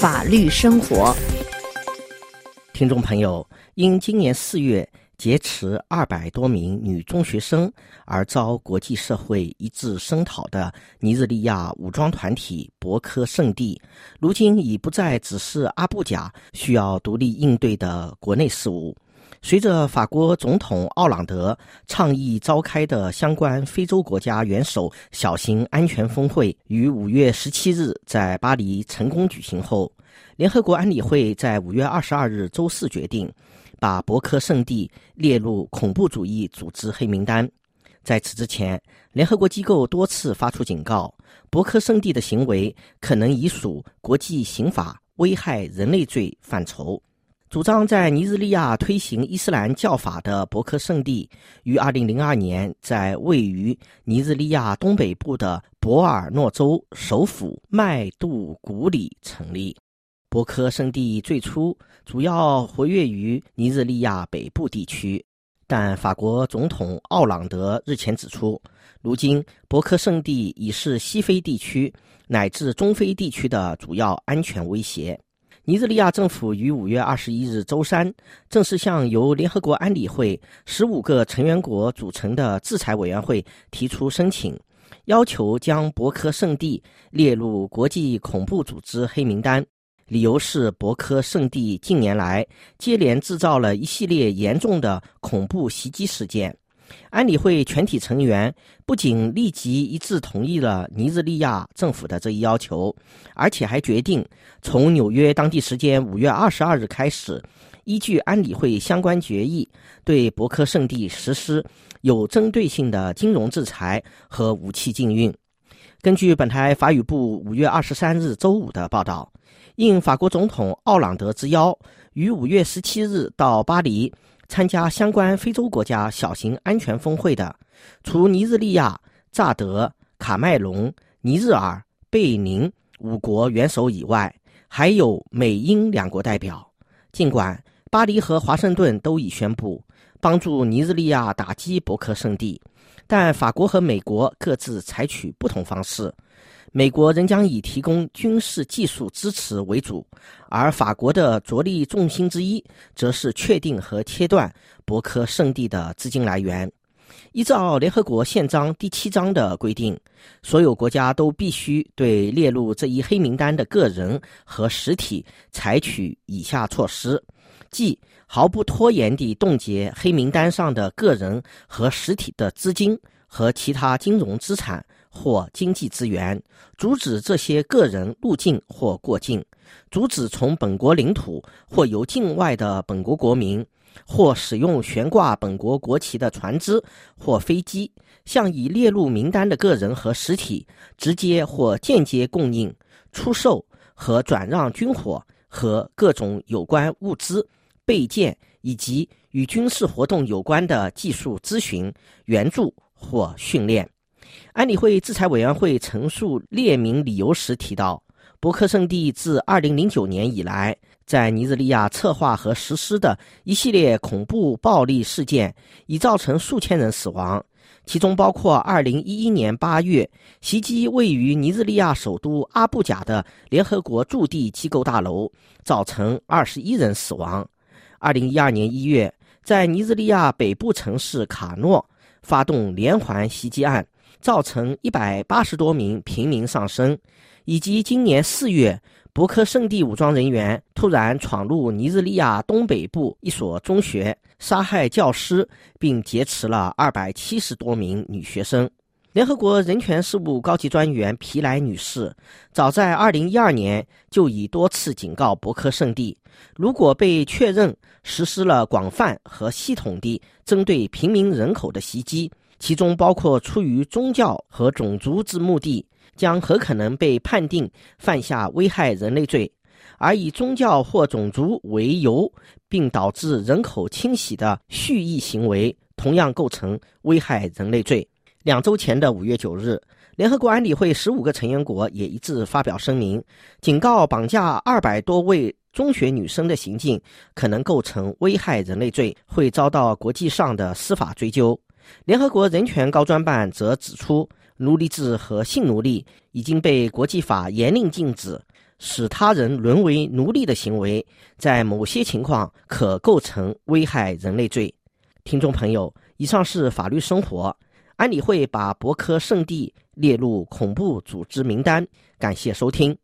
法律生活。听众朋友，因今年四月劫持二百多名女中学生而遭国际社会一致声讨的尼日利亚武装团体博科圣地，如今已不再只是阿布贾需要独立应对的国内事务。随着法国总统奥朗德倡议召开的相关非洲国家元首小型安全峰会于五月十七日在巴黎成功举行后，联合国安理会在五月二十二日周四决定，把博科圣地列入恐怖主义组织黑名单。在此之前，联合国机构多次发出警告，博科圣地的行为可能已属国际刑法危害人类罪范畴。主张在尼日利亚推行伊斯兰教法的博克圣地，于2002年在位于尼日利亚东北部的博尔诺州首府麦杜古里成立。博克圣地最初主要活跃于尼日利亚北部地区，但法国总统奥朗德日前指出，如今博克圣地已是西非地区乃至中非地区的主要安全威胁。尼日利亚政府于五月二十一日周三正式向由联合国安理会十五个成员国组成的制裁委员会提出申请，要求将博科圣地列入国际恐怖组织黑名单。理由是博科圣地近年来接连制造了一系列严重的恐怖袭击事件。安理会全体成员不仅立即一致同意了尼日利亚政府的这一要求，而且还决定从纽约当地时间五月二十二日开始，依据安理会相关决议，对博科圣地实施有针对性的金融制裁和武器禁运。根据本台法语部五月二十三日周五的报道，应法国总统奥朗德之邀，于五月十七日到巴黎。参加相关非洲国家小型安全峰会的，除尼日利亚、乍得、卡麦隆、尼日尔、贝宁五国元首以外，还有美英两国代表。尽管巴黎和华盛顿都已宣布帮助尼日利亚打击博客圣地，但法国和美国各自采取不同方式。美国仍将以提供军事技术支持为主，而法国的着力重心之一，则是确定和切断博科圣地的资金来源。依照联合国宪章第七章的规定，所有国家都必须对列入这一黑名单的个人和实体采取以下措施：即毫不拖延地冻结黑名单上的个人和实体的资金和其他金融资产。或经济资源，阻止这些个人入境或过境，阻止从本国领土或由境外的本国国民，或使用悬挂本国国旗的船只或飞机，向已列入名单的个人和实体直接或间接供应、出售和转让军火和各种有关物资、备件以及与军事活动有关的技术咨询、援助或训练。安理会制裁委员会陈述列明理由时提到，博克圣地自2009年以来，在尼日利亚策划和实施的一系列恐怖暴力事件已造成数千人死亡，其中包括2011年8月袭击位于尼日利亚首都阿布贾的联合国驻地机构大楼，造成21人死亡；2012年1月在尼日利亚北部城市卡诺发动连环袭击案。造成一百八十多名平民丧生，以及今年四月，博科圣地武装人员突然闯入尼日利亚东北部一所中学，杀害教师，并劫持了二百七十多名女学生。联合国人权事务高级专员皮莱女士早在二零一二年就已多次警告博科圣地，如果被确认实施了广泛和系统地针对平民人口的袭击。其中包括出于宗教和种族之目的，将很可能被判定犯下危害人类罪；而以宗教或种族为由，并导致人口清洗的蓄意行为，同样构成危害人类罪。两周前的五月九日，联合国安理会十五个成员国也一致发表声明，警告绑架二百多位中学女生的行径可能构成危害人类罪，会遭到国际上的司法追究。联合国人权高专办则指出，奴隶制和性奴隶已经被国际法严令禁止。使他人沦为奴隶的行为，在某些情况可构成危害人类罪。听众朋友，以上是法律生活。安理会把博科圣地列入恐怖组织名单。感谢收听。